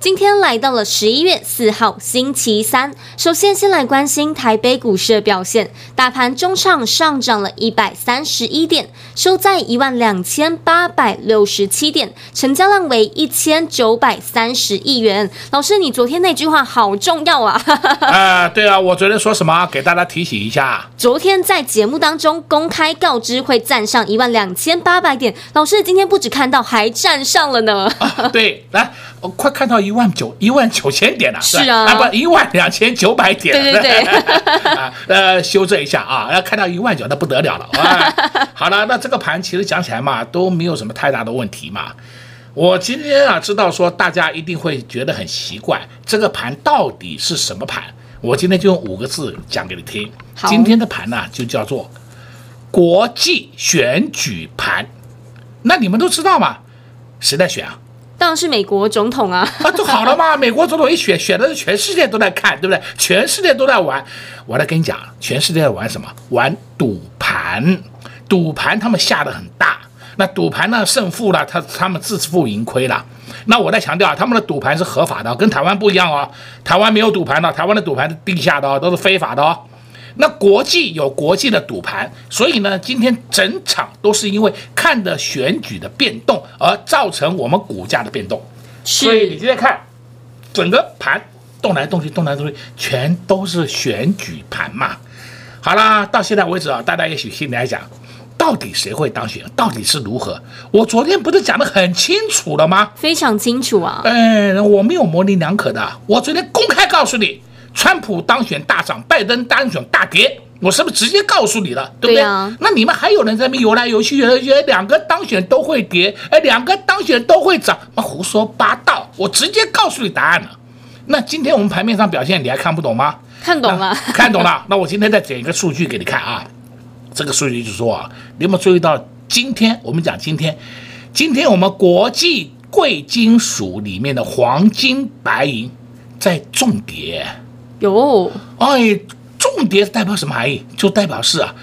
今天来到了十一月四号星期三，首先先来关心台北股市的表现，大盘中场上涨了一百三十一点，收在一万两千八百六十七点，成交量为一千九百三十亿元。老师，你昨天那句话好重要啊！啊、呃，对啊，我昨天说什么？给大家提醒一下。昨天在节目当中公开告知会站上一万两千八百点，老师今天不止看到，还站上了呢。啊、对，来，我快看到一。一万九一万九千点了，是啊，啊不一万两千九百点，对对对，啊呃修正一下啊，要看到一万九那不得了了 啊。好了，那这个盘其实讲起来嘛，都没有什么太大的问题嘛。我今天啊知道说大家一定会觉得很奇怪，这个盘到底是什么盘？我今天就用五个字讲给你听。今天的盘呢就叫做国际选举盘。那你们都知道吗？谁在选啊？当然是美国总统啊！啊，就好了嘛。美国总统一选，选的是全世界都在看，对不对？全世界都在玩。我来跟你讲，全世界在玩什么？玩赌盘。赌盘他们下的很大。那赌盘呢，胜负呢，他他们自负盈亏了。那我再强调啊，他们的赌盘是合法的，跟台湾不一样哦。台湾没有赌盘的，台湾的赌盘是地下的哦，都是非法的哦。那国际有国际的赌盘，所以呢，今天整场都是因为看的选举的变动而造成我们股价的变动。所以你今天看整个盘动来动去，动来动去，全都是选举盘嘛。好啦，到现在为止啊，大家也许心里来讲，到底谁会当选，到底是如何？我昨天不是讲得很清楚了吗？非常清楚啊。哎，我没有模棱两可的，我昨天公开告诉你。川普当选大涨，拜登当选大跌，我是不是直接告诉你了，对不对？对啊，那你们还有人在那边游来游去，游来游去，两个当选都会跌，哎，两个当选都会涨，那胡说八道！我直接告诉你答案了。那今天我们盘面上表现，你还看不懂吗？看懂了，看懂了。那我今天再整一个数据给你看啊，这个数据就是说啊，你有没有注意到今天我们讲今天，今天我们国际贵金属里面的黄金、白银在重跌。有，哎，重叠代表什么含义？就代表是啊，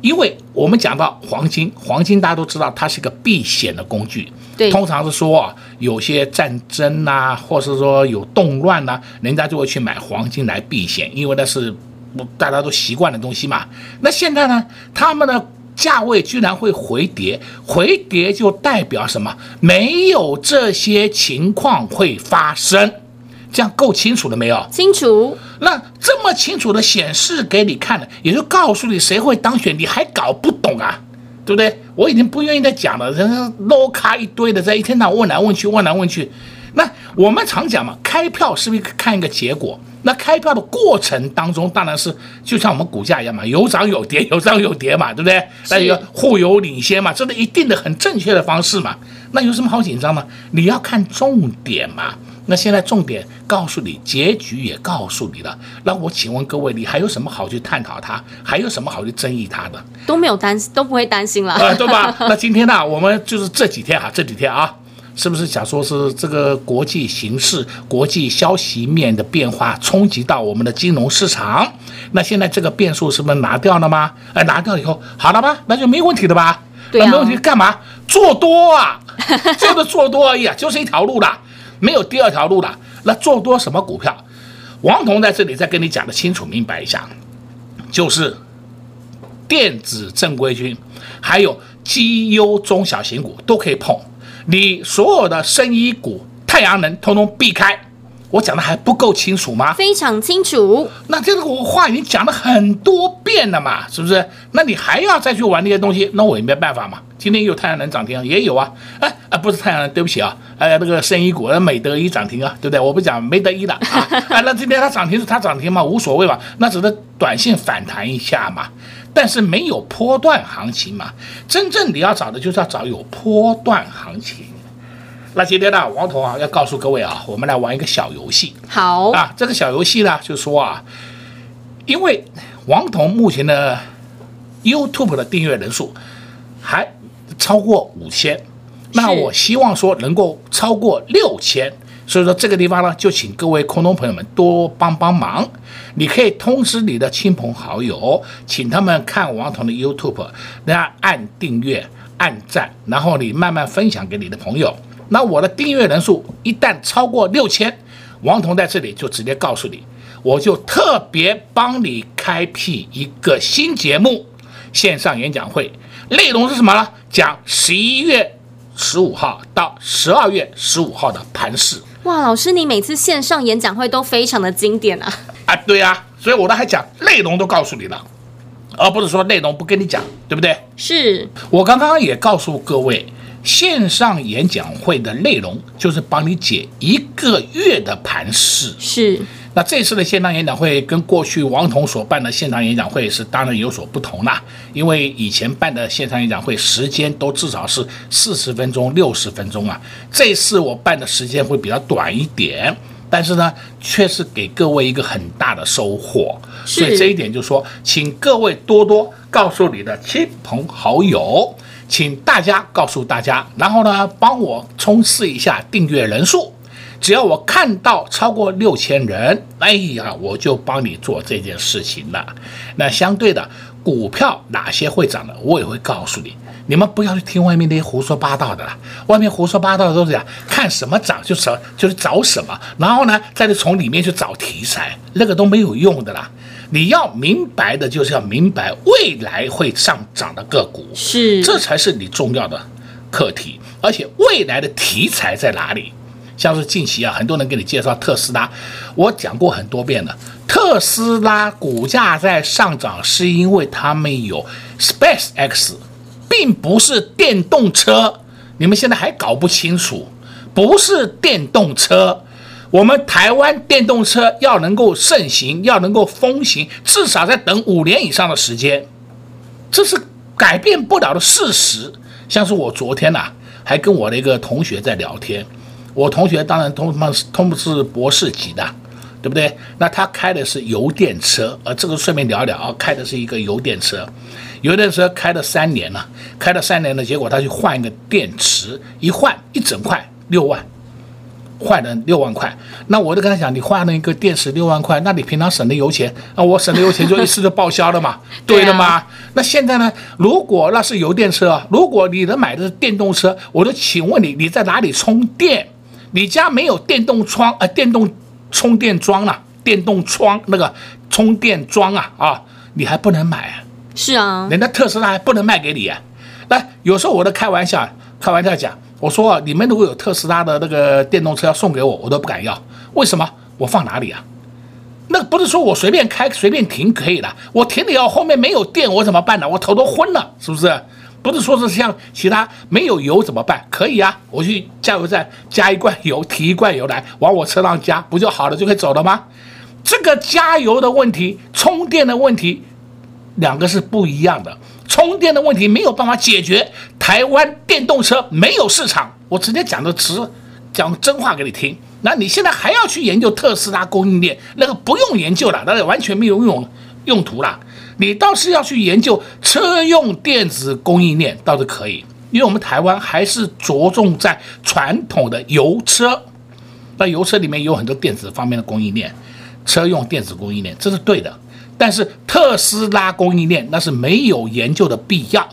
因为我们讲到黄金，黄金大家都知道它是一个避险的工具。对，通常是说啊，有些战争呐、啊，或是说有动乱呐、啊，人家就会去买黄金来避险，因为那是大家都习惯的东西嘛。那现在呢，他们的价位居然会回跌，回跌就代表什么？没有这些情况会发生。这样够清楚了没有？清楚。那这么清楚的显示给你看了，也就告诉你谁会当选，你还搞不懂啊？对不对？我已经不愿意再讲了，人家搂卡一堆的，在一天到晚问来问去，问来问去。那我们常讲嘛，开票是不是看一个结果？那开票的过程当中，当然是就像我们股价一样嘛，有涨有跌，有涨有跌嘛，对不对？那一个互有领先嘛，这是一定的很正确的方式嘛。那有什么好紧张吗？你要看重点嘛。那现在重点告诉你，结局也告诉你了。那我请问各位，你还有什么好去探讨它？还有什么好去争议它的？都没有担心，都不会担心了，呃，对吧？那今天呢，我们就是这几天啊，这几天啊，是不是想说是这个国际形势、国际消息面的变化冲击到我们的金融市场？那现在这个变数是不是拿掉了吗？哎，拿掉以后好了吧？那就没问题的吧？对啊，那没问题，干嘛做多啊？就是做多而已啊，就是一条路啦。没有第二条路了，那做多什么股票？王彤在这里再跟你讲的清楚明白一下，就是电子正规军，还有绩优中小型股都可以碰。你所有的生医股、太阳能通通避开。我讲的还不够清楚吗？非常清楚。那这个我话已经讲了很多遍了嘛，是不是？那你还要再去玩那些东西，那我也没办法嘛。今天有太阳能涨停，也有啊。哎啊，不是太阳能，对不起啊。哎，那个生医股，美德一涨停啊，对不对？我不讲没得一的啊。啊，那今天它涨停是它涨停嘛，无所谓嘛。那只是短线反弹一下嘛，但是没有波段行情嘛。真正你要找的就是要找有波段行情。那今天呢，王彤啊，要告诉各位啊，我们来玩一个小游戏。好啊，这个小游戏呢，就是说啊，因为王彤目前的 YouTube 的订阅人数还超过五千，那我希望说能够超过六千，所以说这个地方呢，就请各位空中朋友们多帮帮忙。你可以通知你的亲朋好友，请他们看王彤的 YouTube，然后按订阅、按赞，然后你慢慢分享给你的朋友。那我的订阅人数一旦超过六千，王彤在这里就直接告诉你，我就特别帮你开辟一个新节目，线上演讲会，内容是什么呢？讲十一月十五号到十二月十五号的盘市。哇，老师，你每次线上演讲会都非常的经典啊！啊，对啊，所以我都还讲内容都告诉你了，而不是说内容不跟你讲，对不对？是我刚刚也告诉各位。线上演讲会的内容就是帮你解一个月的盘势。是，那这次的线上演讲会跟过去王彤所办的线上演讲会是当然有所不同啦。因为以前办的线上演讲会时间都至少是四十分钟、六十分钟啊，这次我办的时间会比较短一点，但是呢，却是给各位一个很大的收获。所以这一点就是说，请各位多多告诉你的亲朋好友。请大家告诉大家，然后呢，帮我冲刺一下订阅人数。只要我看到超过六千人，哎呀，我就帮你做这件事情了。那相对的，股票哪些会涨的，我也会告诉你。你们不要去听外面那些胡说八道的了，外面胡说八道的都是讲看什么涨就找，就是找什么，然后呢，再去从里面去找题材，那个都没有用的啦。你要明白的就是要明白未来会上涨的个股，是，这才是你重要的课题。而且未来的题材在哪里？像是近期啊，很多人给你介绍特斯拉，我讲过很多遍了。特斯拉股价在上涨，是因为他们有 SpaceX，并不是电动车。你们现在还搞不清楚，不是电动车。我们台湾电动车要能够盛行，要能够风行，至少在等五年以上的时间，这是改变不了的事实。像是我昨天呐、还跟我的一个同学在聊天，我同学当然通通通是博士级的，对不对？那他开的是油电车，呃，这个顺便聊一聊啊，开的是一个油电车，油电车开了三年了，开了三年了，结果他去换一个电池，一换一整块六万。换了六万块，那我就跟他讲，你换了一个电池六万块，那你平常省的油钱，啊我省的油钱就一次就报销了嘛，对的吗？那现在呢？如果那是油电车，如果你能买的是电动车，我就请问你，你在哪里充电？你家没有电动窗呃，电动充电桩啊，电动窗那个充电桩啊啊，你还不能买啊？是啊，人家特斯拉还不能卖给你啊？那有时候我都开玩笑，开玩笑讲。我说啊，你们如果有特斯拉的那个电动车要送给我，我都不敢要。为什么？我放哪里啊？那不是说我随便开随便停可以的，我停了以后后面没有电，我怎么办呢？我头都昏了，是不是？不是说是像其他没有油怎么办？可以啊，我去加油站加一罐油，提一罐油来往我车上加，不就好了，就可以走了吗？这个加油的问题，充电的问题，两个是不一样的。充电的问题没有办法解决，台湾电动车没有市场。我直接讲的直，讲真话给你听。那你现在还要去研究特斯拉供应链，那个不用研究了，那个完全没有用用途了。你倒是要去研究车用电子供应链，倒是可以，因为我们台湾还是着重在传统的油车，那油车里面有很多电子方面的供应链，车用电子供应链，这是对的。但是特斯拉供应链那是没有研究的必要，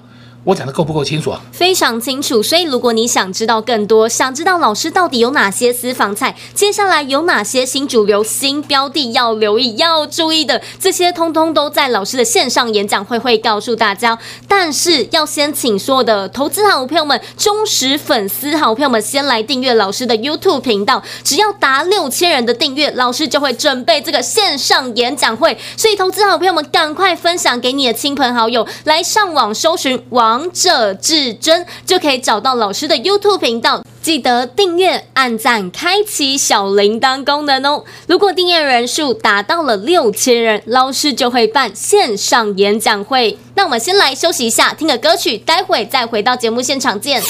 我讲的够不够清楚啊？非常清楚。所以如果你想知道更多，想知道老师到底有哪些私房菜，接下来有哪些新主流、新标的要留意、要注意的，这些通通都在老师的线上演讲会会告诉大家。但是要先请所有的投资好朋友们、忠实粉丝好朋友们先来订阅老师的 YouTube 频道，只要达六千人的订阅，老师就会准备这个线上演讲会。所以投资好朋友们，赶快分享给你的亲朋好友，来上网搜寻网。王者至尊就可以找到老师的 YouTube 频道，记得订阅、按赞、开启小铃铛功能哦。如果订阅人数达到了六千人，老师就会办线上演讲会。那我们先来休息一下，听个歌曲，待会再回到节目现场见。快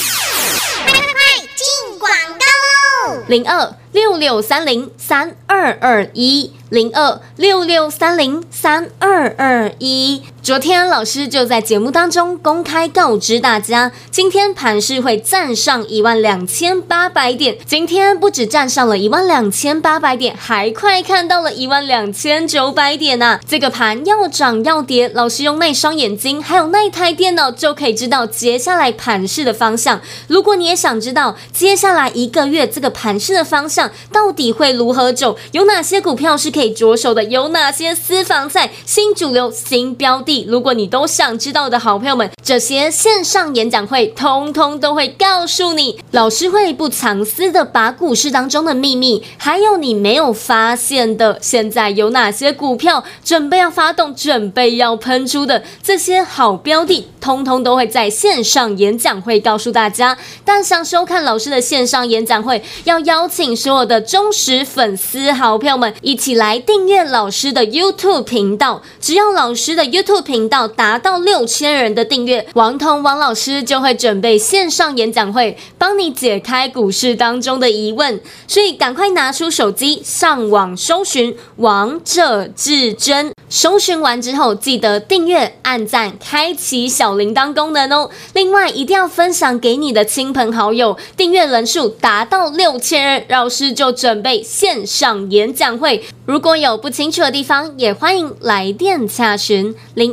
快进广告喽！零二六六三零三二二一。零二六六三零三二二一，昨天老师就在节目当中公开告知大家，今天盘市会站上一万两千八百点。今天不止站上了一万两千八百点，还快看到了一万两千九百点呐！这个盘要涨要跌，老师用那双眼睛还有那台电脑就可以知道接下来盘市的方向。如果你也想知道接下来一个月这个盘市的方向到底会如何走，有哪些股票是。可以着手的有哪些私房菜、新主流、新标的？如果你都想知道的好朋友们，这些线上演讲会通通都会告诉你。老师会不藏私的把股市当中的秘密，还有你没有发现的，现在有哪些股票准备要发动、准备要喷出的这些好标的，通通都会在线上演讲会告诉大家。但想收看老师的线上演讲会，要邀请所有的忠实粉丝好朋友们一起来。来订阅老师的 YouTube 频道，只要老师的 YouTube 频道达到六千人的订阅，王彤王老师就会准备线上演讲会，帮你解开股市当中的疑问。所以赶快拿出手机上网搜寻“王者至尊”，搜寻完之后记得订阅、按赞、开启小铃铛功能哦。另外一定要分享给你的亲朋好友，订阅人数达到六千人，老师就准备线上演讲会。如果有不清楚的地方，也欢迎来电洽询零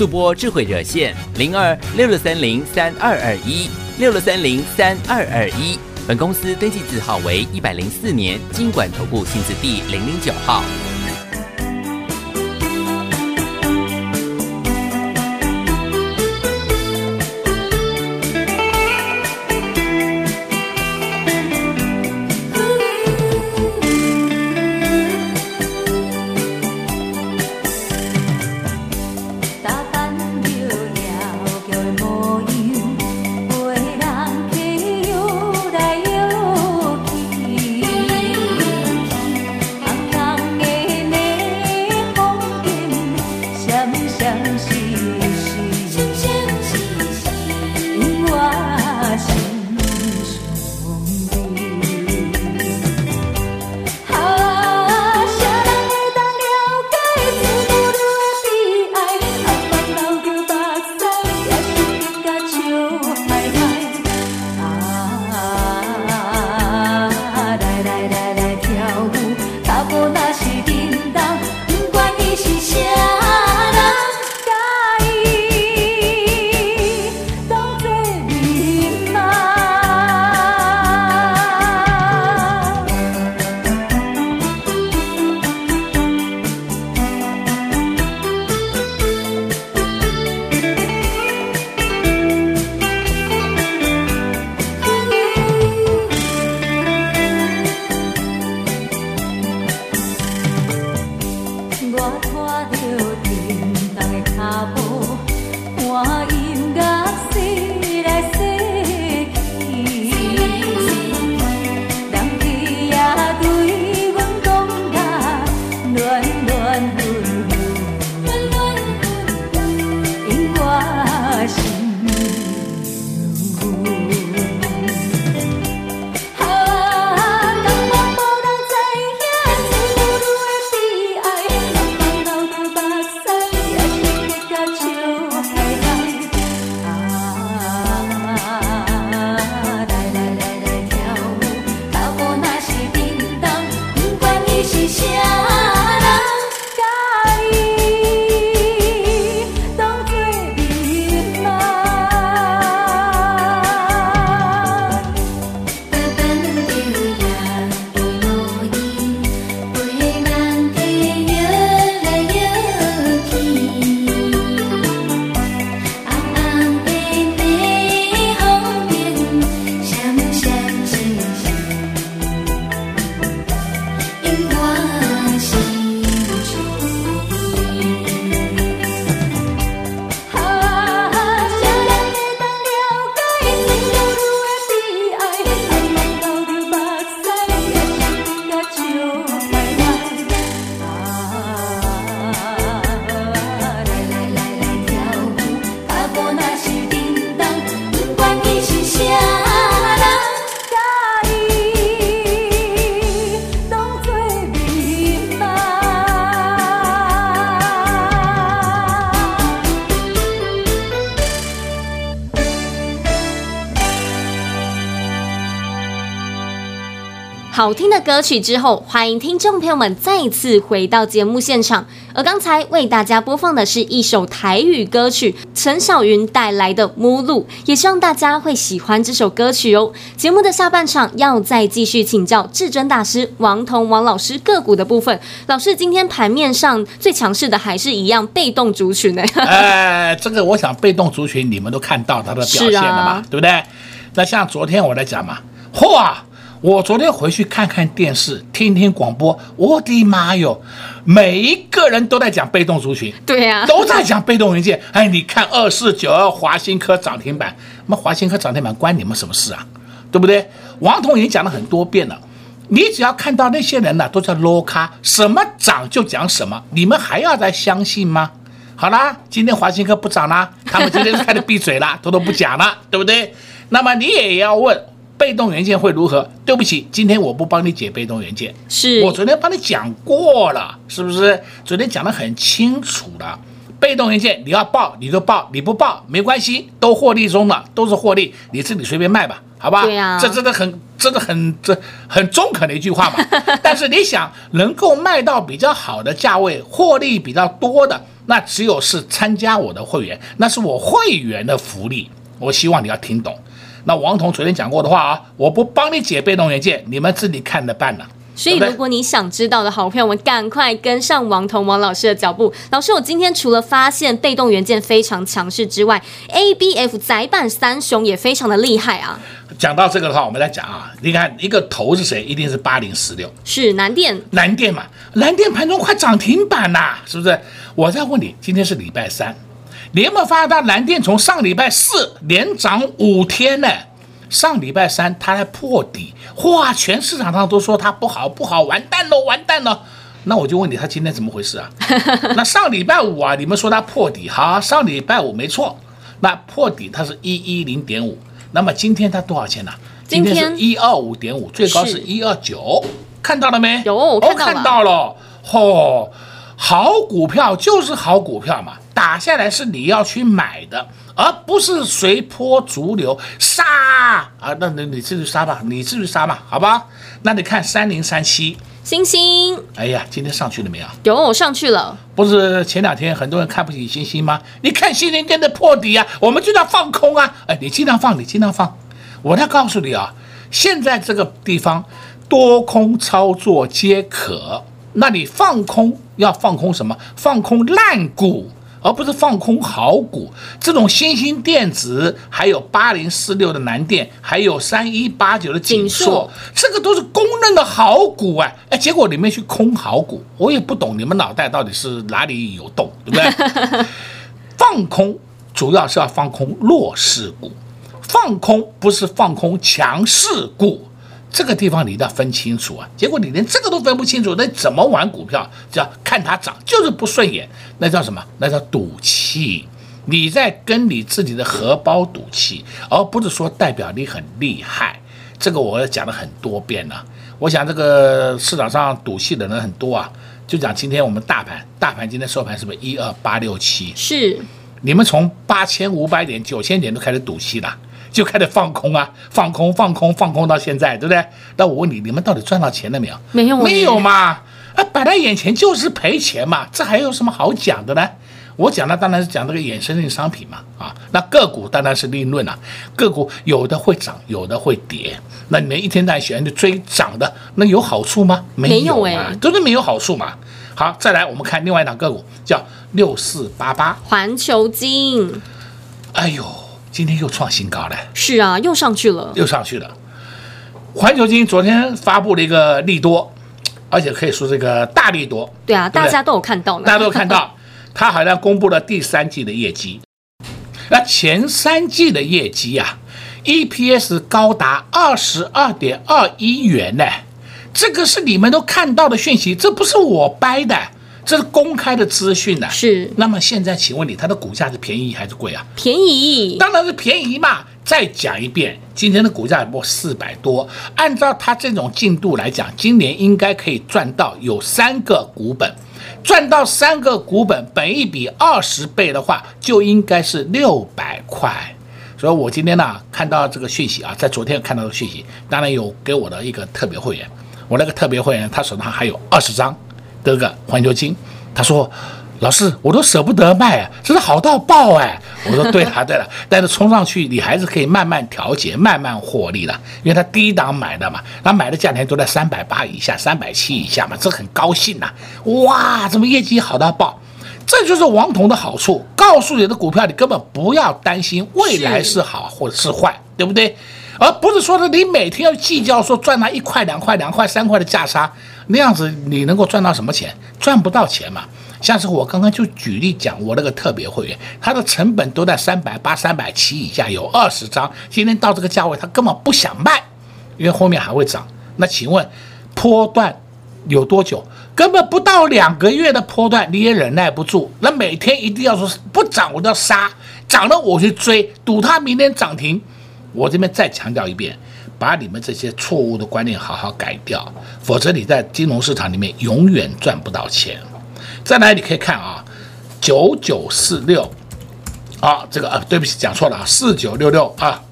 速播智慧热线零二六六三零三二二一六六三零三二二一，本公司登记字号为一百零四年金管投顾新字第零零九号。好听的歌曲之后，欢迎听众朋友们再次回到节目现场。而刚才为大家播放的是一首台语歌曲，陈小云带来的《目录》，也希望大家会喜欢这首歌曲哦。节目的下半场要再继续请教至尊大师王彤王老师个股的部分。老师，今天盘面上最强势的还是一样被动族群呢？哎，这个我想被动族群你们都看到它的表现了嘛，啊、对不对？那像昨天我来讲嘛，嚯！我昨天回去看看电视，听听广播，我的妈哟，每一个人都在讲被动族群，对呀、啊，都在讲被动元件。哎，你看二四九二华新科涨停板，那么华新科涨停板关你们什么事啊？对不对？王彤已经讲了很多遍了，你只要看到那些人呢，都叫 low 咖，什么涨就讲什么，你们还要再相信吗？好啦，今天华新科不涨啦，他们今天就开始闭嘴啦，偷偷不讲啦，对不对？那么你也要问。被动元件会如何？对不起，今天我不帮你解被动元件，是我昨天帮你讲过了，是不是？昨天讲的很清楚了。被动元件你要报你就报，你不报没关系，都获利中了，都是获利，你自己随便卖吧，好吧？对呀、啊，这真的很真的很这很中肯的一句话嘛。但是你想能够卖到比较好的价位，获利比较多的，那只有是参加我的会员，那是我会员的福利。我希望你要听懂。那王彤昨天讲过的话啊，我不帮你解被动元件，你们自己看着办呢。所以，如果你想知道的好朋友们，赶快跟上王彤王老师的脚步。老师，我今天除了发现被动元件非常强势之外，ABF 载板三雄也非常的厉害啊。讲到这个的话，我们来讲啊，你看一个头是谁？一定是八零四六，是南电。南电嘛，南电盘中快涨停板呐，是不是？我再问你，今天是礼拜三。你有没有发现，它蓝电从上礼拜四连涨五天呢？上礼拜三它还破底，哇！全市场上都说它不好，不好，完蛋了，完蛋了。那我就问你，它今天怎么回事啊？那上礼拜五啊，你们说它破底，好，上礼拜五没错，那破底它是一一零点五，那么今天它多少钱呢？今天是一二五点五，最高是一二九，看到了没？有，看到了。哦，看到了。哦，好股票就是好股票嘛。打下来是你要去买的，而不是随波逐流杀啊！那那你自己杀吧，你自己杀吧，好吧？那你看三零三七星星，哎呀，今天上去了没有？有，我上去了。不是前两天很多人看不起星星吗？你看星星真的破底啊，我们就要放空啊！哎，你尽量放，你尽量放。我来告诉你啊，现在这个地方多空操作皆可，那你放空要放空什么？放空烂股。而不是放空好股，这种新兴电子，还有八零四六的南电，还有三一八九的景硕，这个都是公认的好股啊！哎，结果你们去空好股，我也不懂你们脑袋到底是哪里有洞，对不对？放空主要是要放空弱势股，放空不是放空强势股。这个地方你一定要分清楚啊！结果你连这个都分不清楚，那怎么玩股票？叫看它涨就是不顺眼，那叫什么？那叫赌气。你在跟你自己的荷包赌气，而不是说代表你很厉害。这个我讲了很多遍了。我想这个市场上赌气的人很多啊。就讲今天我们大盘，大盘今天收盘是不是一二八六七？是。你们从八千五百点、九千点都开始赌气了。就开始放空啊，放空，放空，放空到现在，对不对？那我问你，你们到底赚到钱了没有？没有，没有嘛？啊，摆在眼前就是赔钱嘛，这还有什么好讲的呢？我讲的当然是讲这个衍生性商品嘛，啊，那个股当然是另论了。个股有的会涨，有的会跌，那你们一天到晚喜欢去追涨的，那有好处吗？没有啊，都是没有好处嘛。好，再来我们看另外一档个股，叫六四八八环球金。哎呦。今天又创新高了，是啊，又上去了，又上去了。环球金昨天发布了一个利多，而且可以说这个大利多。对啊，对对大家都有看到，大家都有看到，它好像公布了第三季的业绩。那前三季的业绩啊，EPS 高达二十二点二一元呢，这个是你们都看到的讯息，这不是我掰的。这是公开的资讯呢，是。那么现在，请问你，它的股价是便宜还是贵啊？便宜，当然是便宜嘛。再讲一遍，今天的股价也不四百多，按照它这种进度来讲，今年应该可以赚到有三个股本，赚到三个股本，本一比二十倍的话，就应该是六百块。所以我今天呢，看到这个讯息啊，在昨天看到的讯息，当然有给我的一个特别会员。我那个特别会员他手上还有二十张这个环球金，他说。老师，我都舍不得卖啊，这是好到爆哎！我说对了对了，但是冲上去你还是可以慢慢调节，慢慢获利的，因为他低档买的嘛，他买的价钱都在三百八以下、三百七以下嘛，这很高兴呐、哇，怎么业绩好到爆？这就是王彤的好处，告诉你的股票，你根本不要担心未来是好或者是坏，对不对？而不是说的你每天要计较说赚那一块两块两块三块的价差，那样子你能够赚到什么钱？赚不到钱嘛。像是我刚刚就举例讲，我那个特别会员，他的成本都在三百八、三百七以下，有二十张。今天到这个价位，他根本不想卖，因为后面还会涨。那请问，波段有多久？根本不到两个月的波段，你也忍耐不住。那每天一定要说不涨我就要杀，涨了我去追，赌它明天涨停。我这边再强调一遍，把你们这些错误的观念好好改掉，否则你在金融市场里面永远赚不到钱。再来，你可以看啊，九九四六，啊，这个啊，对不起，讲错了啊，四九六六啊，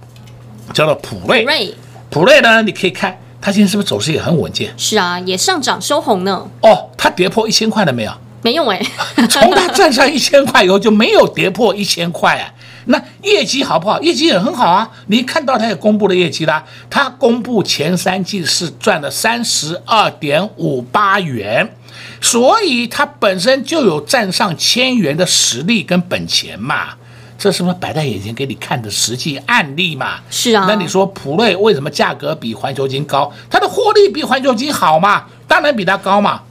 叫做普瑞。普瑞，普瑞呢，你可以看，它现在是不是走势也很稳健？是啊，也上涨收红呢。哦，它跌破一千块了没有？没用哎，从它站上一千块以后就没有跌破一千块啊。那业绩好不好？业绩也很好啊。你看到它也公布了业绩啦，它公布前三季是赚了三十二点五八元。所以它本身就有站上千元的实力跟本钱嘛，这是不是摆在眼前给你看的实际案例嘛？是啊。那你说普瑞为什么价格比环球金高？它的获利比环球金好嘛？当然比它高嘛。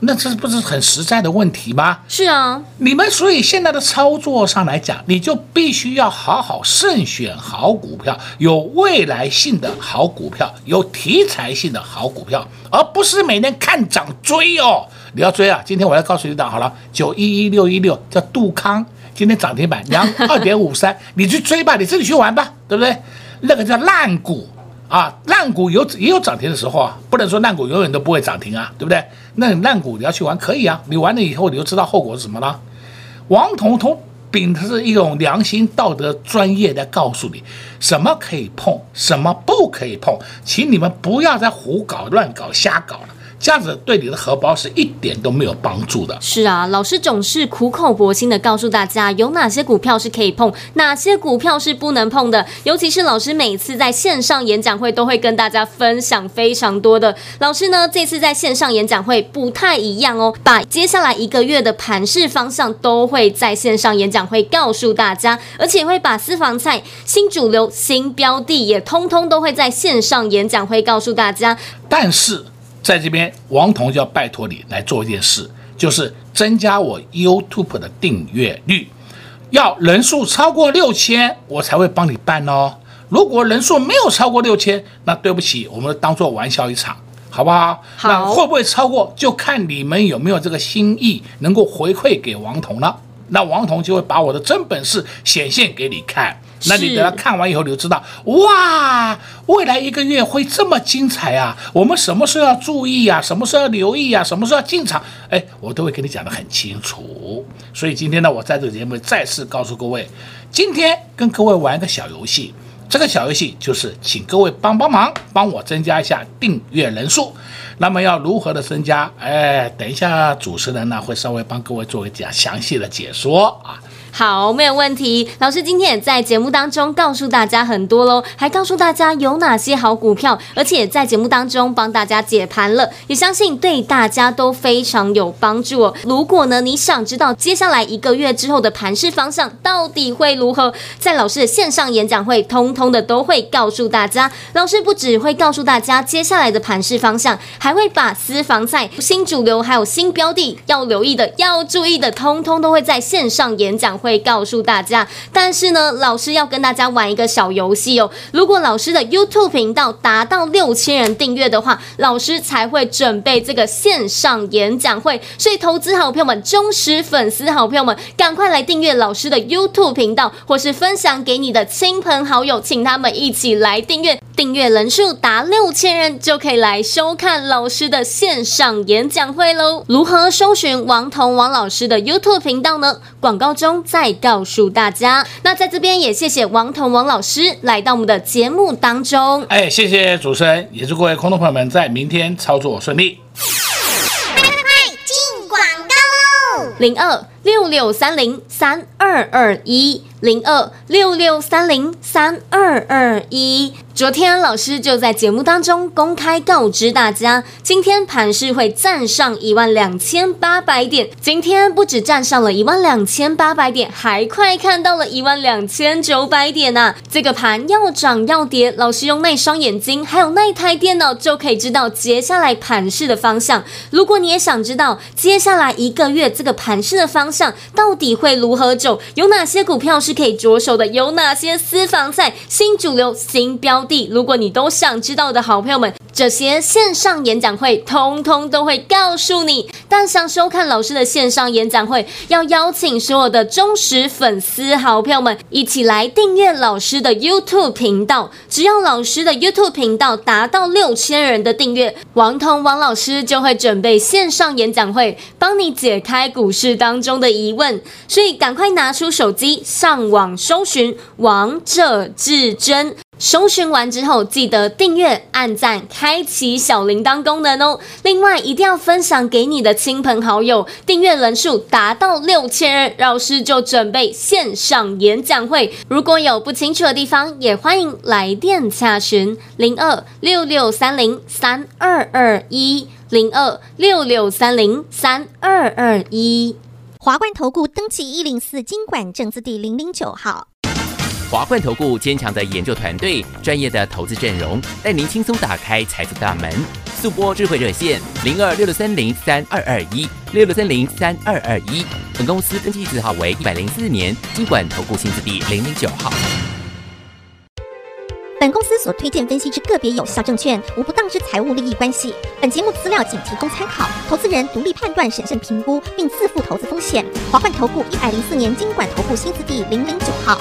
那这不是很实在的问题吗？是啊。你们所以现在的操作上来讲，你就必须要好好慎选好股票，有未来性的好股票，有题材性的好股票，而不是每天看涨追哦。你要追啊！今天我要告诉你档好了，九一一六一六叫杜康，今天涨停板两 二点五三，你去追吧，你自己去玩吧，对不对？那个叫烂股啊，烂股有也有涨停的时候啊，不能说烂股永远都不会涨停啊，对不对？那烂股你要去玩可以啊，你玩了以后你就知道后果是什么了。王彤彤秉持一种良心、道德、专业的告诉你，什么可以碰，什么不可以碰，请你们不要再胡搞、乱搞、瞎搞了。这样子对你的荷包是一点都没有帮助的。是啊，老师总是苦口婆心的告诉大家，有哪些股票是可以碰，哪些股票是不能碰的。尤其是老师每次在线上演讲会都会跟大家分享非常多的。老师呢，这次在线上演讲会不太一样哦，把接下来一个月的盘势方向都会在线上演讲会告诉大家，而且会把私房菜、新主流、新标的也通通都会在线上演讲会告诉大家。但是。在这边，王彤就要拜托你来做一件事，就是增加我 YouTube 的订阅率，要人数超过六千，我才会帮你办哦。如果人数没有超过六千，那对不起，我们当做玩笑一场，好不好？好。那会不会超过，就看你们有没有这个心意，能够回馈给王彤了。那王彤就会把我的真本事显现给你看。那你等他看完以后，你就知道，哇，未来一个月会这么精彩啊！我们什么时候要注意啊？什么时候要留意啊？什么时候要进场？哎，我都会给你讲得很清楚。所以今天呢，我在这个节目再次告诉各位，今天跟各位玩一个小游戏。这个小游戏就是请各位帮帮忙，帮我增加一下订阅人数。那么要如何的增加？哎，等一下主持人呢会稍微帮各位做一讲详细的解说啊。好，没有问题。老师今天也在节目当中告诉大家很多喽，还告诉大家有哪些好股票，而且在节目当中帮大家解盘了，也相信对大家都非常有帮助哦。如果呢你想知道接下来一个月之后的盘势方向到底会如何，在老师的线上演讲会，通通的都会告诉大家。老师不只会告诉大家接下来的盘势方向，还会把私房菜、新主流还有新标的要留意的、要注意的，通通都会在线上演讲会。会告诉大家，但是呢，老师要跟大家玩一个小游戏哦。如果老师的 YouTube 频道达到六千人订阅的话，老师才会准备这个线上演讲会。所以，投资好朋友们、忠实粉丝好朋友们，赶快来订阅老师的 YouTube 频道，或是分享给你的亲朋好友，请他们一起来订阅。订阅人数达六千人就可以来收看老师的线上演讲会喽。如何搜寻王彤王老师的 YouTube 频道呢？广告中再告诉大家。那在这边也谢谢王彤王老师来到我们的节目当中。哎，谢谢主持人，也祝各位空头朋友们在明天操作顺利。快快快进广告喽！零二六六三零三二二一零二六六三零三二二一。昨天老师就在节目当中公开告知大家，今天盘市会站上一万两千八百点。今天不止站上了一万两千八百点，还快看到了一万两千九百点呐、这个盘要涨要跌，老师用那双眼睛还有那台电脑就可以知道接下来盘势的方向。如果你也想知道接下来一个月这个盘势的方向到底会如何走，有哪些股票是可以着手的，有哪些私房菜、新主流、新标。如果你都想知道的好朋友们，这些线上演讲会通通都会告诉你。但想收看老师的线上演讲会，要邀请所有的忠实粉丝好朋友们一起来订阅老师的 YouTube 频道。只要老师的 YouTube 频道达到六千人的订阅，王彤王老师就会准备线上演讲会，帮你解开股市当中的疑问。所以赶快拿出手机上网搜寻王者至尊。搜寻完之后，记得订阅、按赞、开启小铃铛功能哦。另外，一定要分享给你的亲朋好友。订阅人数达到六千人，老师就准备线上演讲会。如果有不清楚的地方，也欢迎来电洽询零二六六三零三二二一零二六六三零三二二一。华冠投顾登记一零四金管证字第零零九号。华冠投顾坚强的研究团队，专业的投资阵容，带您轻松打开财富大门。速播智慧热线零二六六三零三二二一六六三零三二二一。本公司登记字号为一百零四年金管投顾新字第零零九号。本公司所推荐分析之个别有效证券，无不当之财务利益关系。本节目资料仅提供参考，投资人独立判断、审慎评估，并自负投资风险。华冠投顾一百零四年金管投顾新字第零零九号。